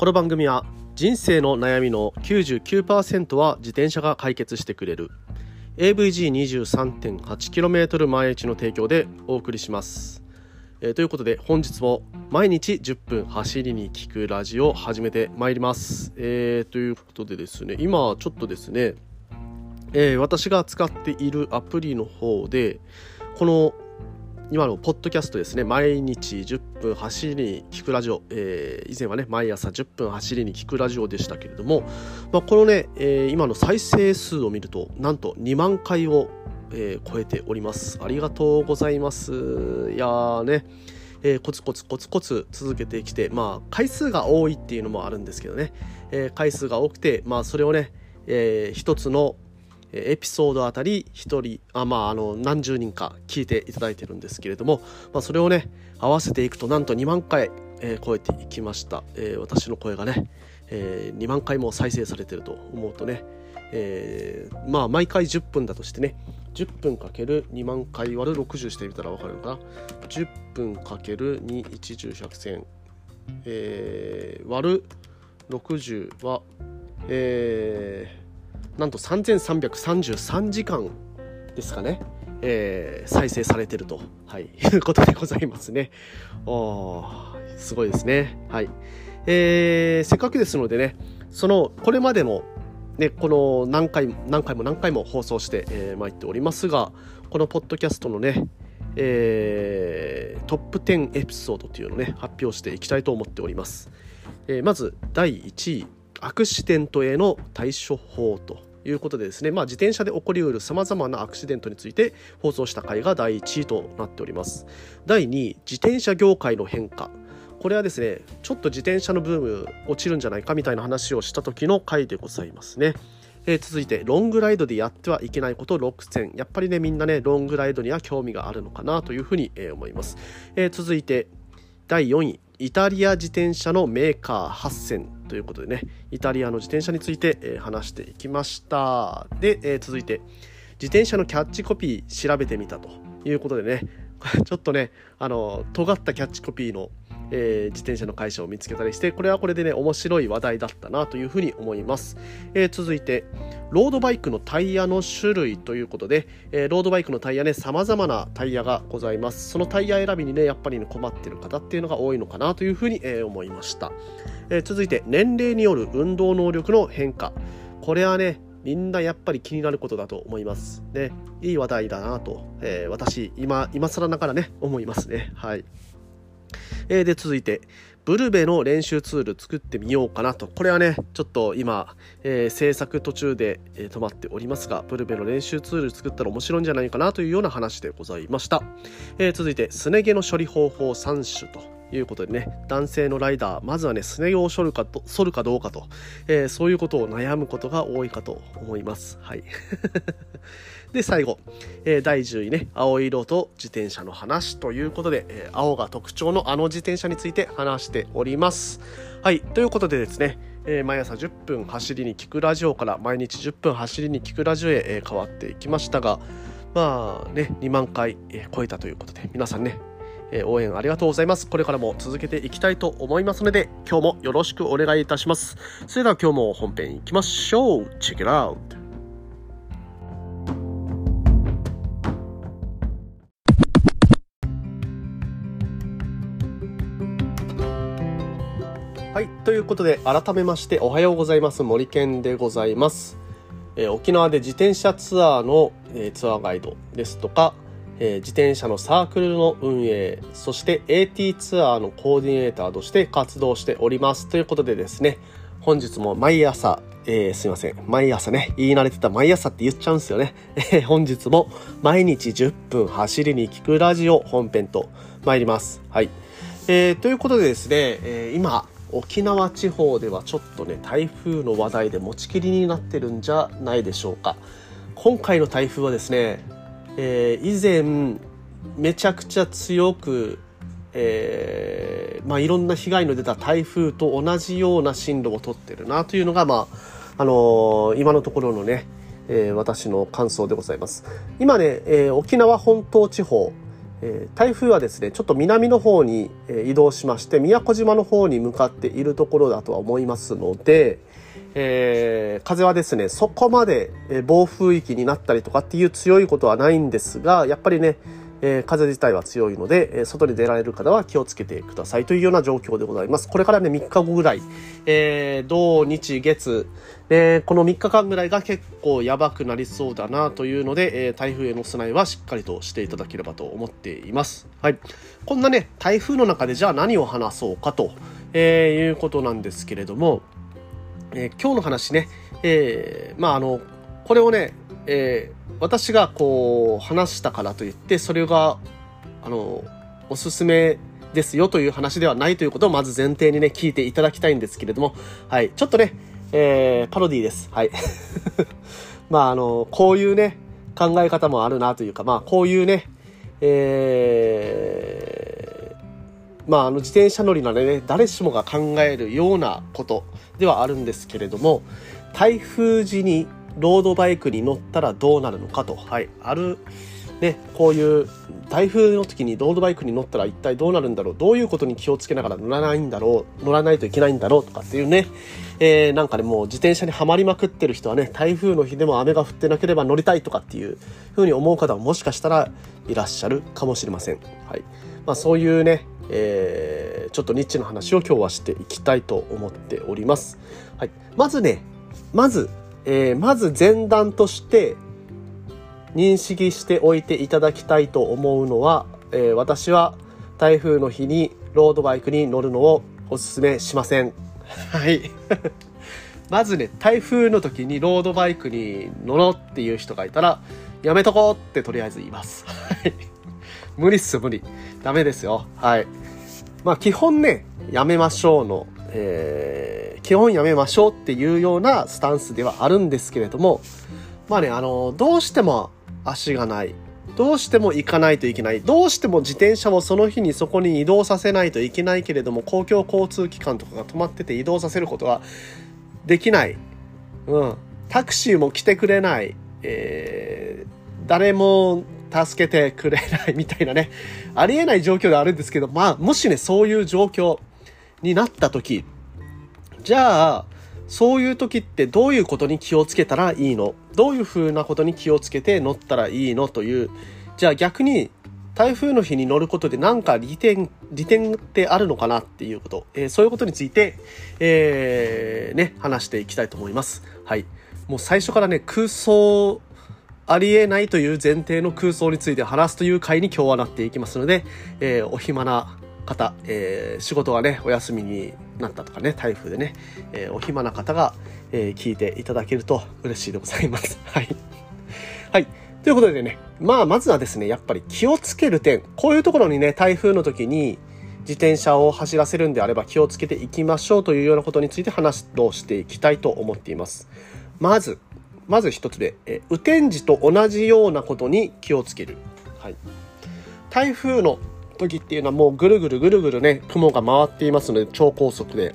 この番組は人生の悩みの99%は自転車が解決してくれる。AVG23.8km 毎日の提供でお送りします、えーということで本日も毎日10分走りに聞くラジオを始めてまいります、えーということでですね今ちょっとですね、えー私が使っているアプリの方でこの今のポッドキャストですね。毎日10分走りに聞くラジオ、えー以前はね毎朝10分走りに聞くラジオでしたけれども、まあ、このね、えー今の再生数を見るとなんと2万回を、えー超えております。ありがとうございます。いやーね。えーコツコツコツコツ続けてきてまあ回数が多いっていうのもあるんですけどね、えー回数が多くてまあそれをね、えー一つのエピソードあたり1人あまああの何十人か聞いていただいてるんですけれども、まあ、それをね合わせていくとなんと2万回、えー超えていきました、えー私の声がね、えー2万回も再生されてると思うとね、えーまあ毎回10分だとしてね10分かける2万回割る60してみたら分かるのかな？10分かける2 1 10 100千えー割る60はえーなんと3333時間ですかね、えー再生されてると、はい、い うことでございますね。おーすごいですね。はい。えーせっかくですのでね、その、これまでの、ね、この何回も何回も何回も放送して、えー参っておりますが、このポッドキャストのね、えートップ10エピソードというのをね、発表していきたいと思っております。えーまず、第1位、アクシデントへの対処法ということでですね、まあ、自転車で起こりうるさまざまなアクシデントについて放送した回が第1位となっております。第2位、自転車業界の変化。これはですね、ちょっと自転車のブーム落ちるんじゃないかみたいな話をした時の回でございますね。え続いて、ロングライドでやってはいけないこと6選。やっぱりね、みんなね、ロングライドには興味があるのかなというふうに、え思います。え続いて、第4位、イタリア自転車のメーカー8選ということでね、イタリアの自転車について、え話していきました。で、え続いて、自転車のキャッチコピー調べてみたということでね、ちょっとね、あの、尖ったキャッチコピーの、えー自転車の会社を見つけたりして、これはこれでね、面白い話題だったなというふうに思います。えー続いて、ロードバイクのタイヤの種類ということで、えーロードバイクのタイヤね、様々なタイヤがございます。そのタイヤ選びにね、やっぱり、ね、困ってる方っていうのが多いのかなというふうに、え思いました。え続いて、年齢による運動能力の変化。これはね、みんなやっぱり気になることだと思います。ね、いい話題だなと、えー私、今、今更ながらね、思いますね。はい。えーで、続いて、ブルベの練習ツール作ってみようかなと。これはね、ちょっと今、えー制作途中で、えー止まっておりますが、ブルベの練習ツール作ったら面白いんじゃないかなというような話でございました。えー続いて、すね毛の処理方法3種と。いうことでね、男性のライダー、まずはね、すね毛を剃るかと、剃るかどうかと、えーそういうことを悩むことが多いかと思います。はい。で、最後、えー第10位ね、青色と自転車の話ということで、えー青が特徴のあの自転車について話しております。はい、ということでですね、えー毎朝10分走りに聞くラジオから毎日10分走りに聞くラジオへ、えー変わっていきましたが、まあね、2万回、えー超えたということで、皆さんね、え応援ありがとうございます。これからも続けていきたいと思いますので、今日もよろしくお願いいたします。それでは今日も本編いきましょう。Check it out! はい、ということで改めましておはようございます森健でございます、えー沖縄で自転車ツアーの、えーツアーガイドですとか、えー自転車のサークルの運営そして AT ツアーのコーディネーターとして活動しておりますということでですね本日も毎朝えーすいません。毎朝ね、言い慣れてた毎朝って言っちゃうんですよね。えー本日も毎日10分走りに聞くラジオ本編と参ります。はい。えーということでですね、え今、沖縄地方ではちょっとね、台風の話題で持ちきりになってるんじゃないでしょうか。今回の台風はですね、えー以前、めちゃくちゃ強く、えーまあ、いろんな被害の出た台風と同じような進路をとってるなというのが、まああのー今のところのね、えー私の感想でございます。今ね、えー沖縄本島地方、え、台風はですねちょっと南の方に移動しまして宮古島の方に向かっているところだとは思いますので、えー、風はですねそこまで暴風域になったりとかっていう強いことはないんですがやっぱりねえー、風自体は強いので、えー、外に出られる方は気をつけてくださいというような状況でございます。これからね、3日後ぐらい、えー、土日月、えー、この3日間ぐらいが結構やばくなりそうだなというので、えー、台風への備えはしっかりとしていただければと思っています。はい。こんなね、台風の中でじゃあ何を話そうかと、えー、いうことなんですけれども、えー、今日の話ね、えー、まああの、これをね、えー、私がこう話したからといってそれがあのおすすめですよという話ではないということをまず前提にね聞いていただきたいんですけれどもはい。ちょっとね、えー、パロディーです。はい。まああのこういうね考え方もあるなというかまあこういうねえー、まああの自転車乗りなのね誰しもが考えるようなことではあるんですけれども台風時にロードバイクに乗ったらどうなるのかと、はい、ある、ね、こういう台風の時にロードバイクに乗ったら一体どうなるんだろう。どういうことに気をつけながら乗らないんだろう。乗らないといけないんだろうとかっていうね、えー、なんかねもう自転車にはまりまくってる人はね台風の日でも雨が降ってなければ乗りたいとかっていうふうに思う方ももしかしたらいらっしゃるかもしれません。はい。まあ、そういうね、えー、ちょっとニッチな話を今日はしていきたいと思っております。はい、まずねまずえー、まず前段として認識しておいていただきたいと思うのは、えー、私は台風の日にロードバイクに乗るのをおすすめしません。はい。まずね、台風の時にロードバイクに乗ろうっていう人がいたら、やめとこうってとりあえず言います。はい。無理っす、無理。ダメですよ。はい。まあ基本ね、やめましょうの、えー基本やめましょうっていうようなスタンスではあるんですけれども、まあね、あの、どうしても足がない。どうしても行かないといけない。どうしても自転車もその日にそこに移動させないといけないけれども、公共交通機関とかが止まってて移動させることはできない。うん。タクシーも来てくれない。えー、誰も助けてくれないみたいなね。ありえない状況ではあるんですけど、まあ、もしね、そういう状況になった時、じゃあ、そういう時ってどういうことに気をつけたらいいの？どういうふうなことに気をつけて乗ったらいいのという、じゃあ逆に台風の日に乗ることで何か利点、利点ってあるのかなっていうこと、えー、そういうことについて、えー、ね、話していきたいと思います。はい。もう最初からね、空想、ありえないという前提の空想について話すという回に今日はなっていきますので、えー、お暇な方、えー、仕事がね、お休みになったとかね、台風でね、えー、お暇な方が、えー、聞いていただけると嬉しいでございます。はい。はい。ということでね、まあ、まずはですね、やっぱり気をつける点、こういうところにね、台風の時に自転車を走らせるんであれば気をつけていきましょうというようなことについて話をしていきたいと思っています。まず、まず一つ目、え雨天時と同じようなことに気をつける。はい。台風の時っていうのはもうぐるぐるぐるぐるね、雲が回っていますので、超高速で、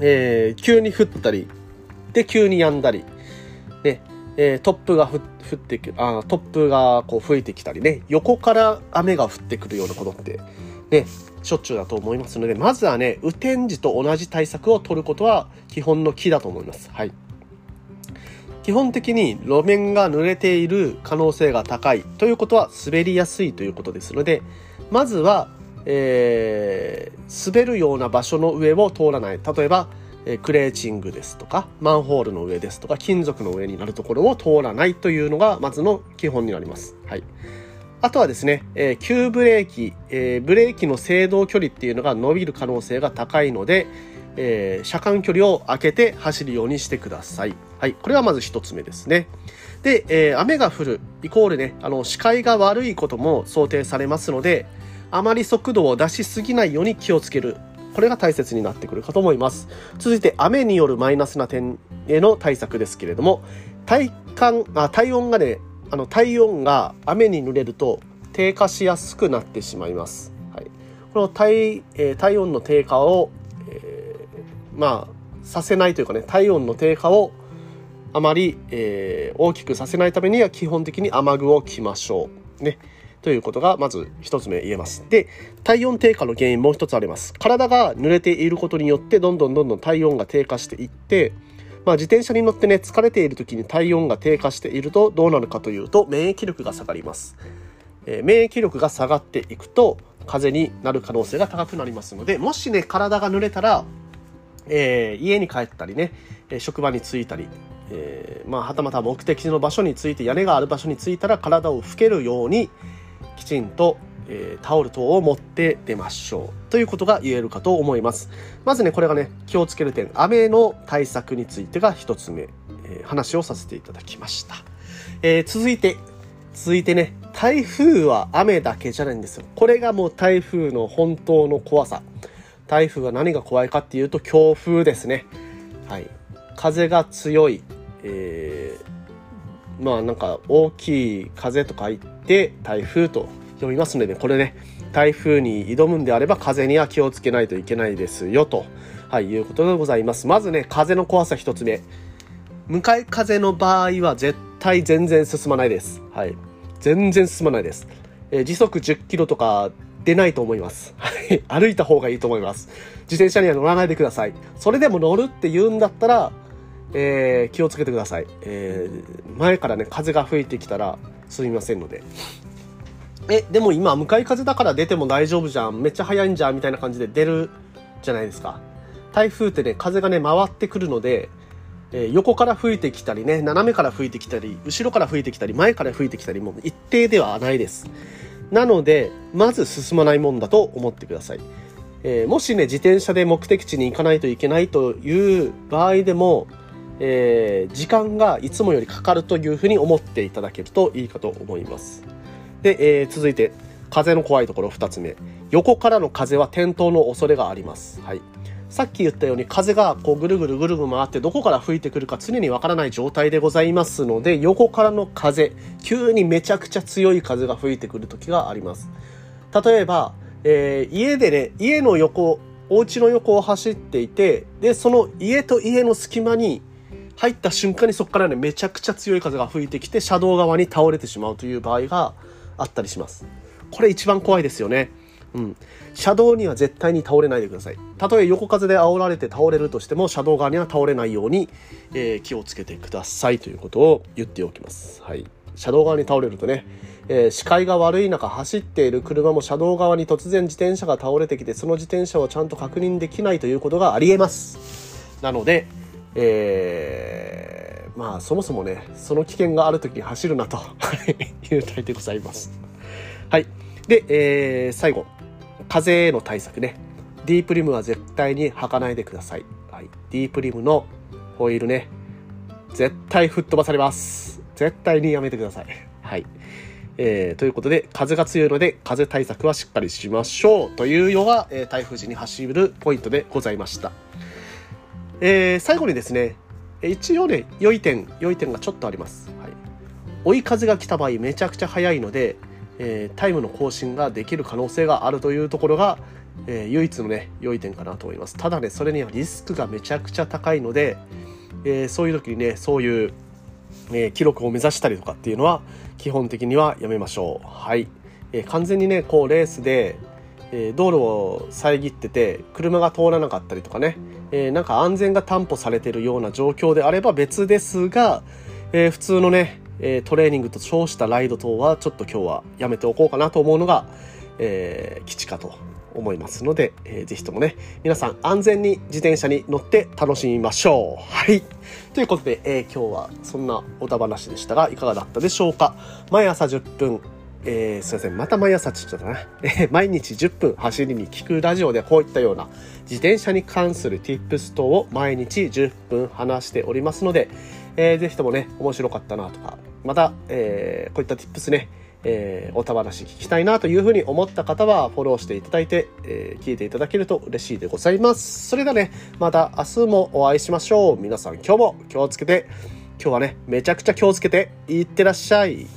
えー、急に降ったり、で、急に止んだり、ね、えー、トップが降ってくあ、トップがこう吹いてきたりね、横から雨が降ってくるようなことって、ね、しょっちゅうだと思いますので、まずはね、雨天時と同じ対策を取ることは基本の木だと思います。はい。基本的に路面が濡れている可能性が高いということは滑りやすいということですので、まずは、えー、滑るような場所の上を通らない。例えば、えクレーチングですとか、マンホールの上ですとか、金属の上になるところを通らないというのが、まずの基本になります。はい。あとはですね、えー、急ブレーキ、えー、ブレーキの制動距離っていうのが伸びる可能性が高いので、えー、車間距離を空けて走るようにしてください。はい。これはまず一つ目ですね。で、えー、雨が降る、イコールね、あの、視界が悪いことも想定されますので、あまり速度を出しすぎないように気をつける。これが大切になってくるかと思います。続いて、雨によるマイナスな点への対策ですけれども、体感、あ体温がね、あの、体温が雨に濡れると低下しやすくなってしまいます。はい、この体,、えー、体温の低下を、えー、まあ、させないというかね、体温の低下をあまり、えー、大きくさせないためには基本的に雨具を着ましょう。ね。ということがまず一つ目言えます。で、体温低下の原因もう一つあります。体が濡れていることによってどんどんどんどん体温が低下していって、まあ、自転車に乗ってね疲れている時に体温が低下しているとどうなるかというと免疫力が下がります。えー、免疫力が下がっていくと風邪になる可能性が高くなりますのでもしね体が濡れたら、えー、家に帰ったりね職場に着いたり、えー、まあ、はたまた目的の場所について屋根がある場所に着いたら体を拭けるようにきちんと、えー、タオル等を持って出ましょうということが言えるかと思います。まずねこれがね気をつける点。雨の対策についてが1つ目、え話をさせていただきました、え続いて続いてね台風は雨だけじゃないんですよ。これがもう台風の本当の怖さ。台風は何が怖いかっていうと強風ですね。はい。風が強い、えー、まあなんか大きい風と書いて台風と読みますのでねこれね台風に挑むんであれば風には気をつけないといけないですよと、はい、いうことでございますまずね風の怖さ1つ目向かい風の場合は絶対全然進まないです。はい。全然進まないです。えー、時速10キロとか出ないと思います。はい。歩いた方がいいと思います。自転車には乗らないでください。それでも乗るって言うんだったら、えー、気をつけてください。えー、前からね、風が吹いてきたらすみませんので。え、でも今、向かい風だから出ても大丈夫じゃん。めっちゃ速いんじゃん。みたいな感じで出るじゃないですか。台風ってね、風がね、回ってくるので、え横から吹いてきたりね、斜めから吹いてきたり、後ろから吹いてきたり、前から吹いてきたりも一定ではないです。なので、まず進まないもんだと思ってください。えー、もしね、自転車で目的地に行かないといけないという場合でも、えー、時間がいつもよりかかるというふうに思っていただけるといいかと思います。で、えー、続いて、風の怖いところ2つ目。横からの風は転倒の恐れがあります。はい。さっき言ったように風がこうぐるぐるぐるぐる回ってどこから吹いてくるか常にわからない状態でございますので横からの風急にめちゃくちゃ強い風が吹いてくる時があります例えば、えー、家でね家の横お家の横を走っていてでその家と家の隙間に入った瞬間にそこからねめちゃくちゃ強い風が吹いてきて車道側に倒れてしまうという場合があったりします。これ一番怖いですよね。うん、車道には絶対に倒れないでください。たとえ横風で煽られて倒れるとしても車道側には倒れないように、えー、気をつけてください。ということを言っておきます、はい、車道側に倒れるとね、えー、視界が悪い中走っている。車も車道側に突然自転車が倒れてきてその自転車をちゃんと確認できないということがありえます。なので、えー、まあそもそもねその危険がある時に走るなという題でございますはいで、えー、最後風への対策ね。ディープリムは絶対に履かないでください。はい。ディープリムのホイールね、絶対吹っ飛ばされます。絶対にやめてください。はい。えー、ということで、風が強いので、風対策はしっかりしましょうというのが、えー、台風時に走るポイントでございました。えー、最後にですね、一応ね、良い点、良い点がちょっとあります。はい。追い風が来た場合、めちゃくちゃ速いので、えー、タイムの更新ができる可能性があるというところが、えー、唯一のね良い点かなと思いますただねそれにはリスクがめちゃくちゃ高いので、え、そういう時にねそういう、え記録を目指したりとかっていうのは基本的にはやめましょうはい、え完全にねこうレースでえ道路を遮ってて車が通らなかったりとかね、えー、なんか安全が担保されているような状況であれば別ですが、えー、普通のねえトレーニングと称したライド等はちょっと今日はやめておこうかなと思うのが、え、基地かと思いますので、えー、ぜひともね、皆さん安全に自転車に乗って楽しみましょう。はい。ということで、えー、今日はそんなおた話でしたが、いかがだったでしょうか？毎朝10分、えー、すいません。また毎朝って言っちゃったな。えー、毎日10分走りに聞くラジオでこういったような自転車に関する tips 等を毎日10分話しておりますので、えー、ぜひともね、面白かったなとか、また、えー、こういった tips ね、えー、おた話聞きたいなというふうに思った方はフォローしていただいて、えー、聞いていただけると嬉しいでございます。それではね、また明日もお会いしましょう。皆さん今日も気をつけて、今日はね、めちゃくちゃ気をつけていってらっしゃい。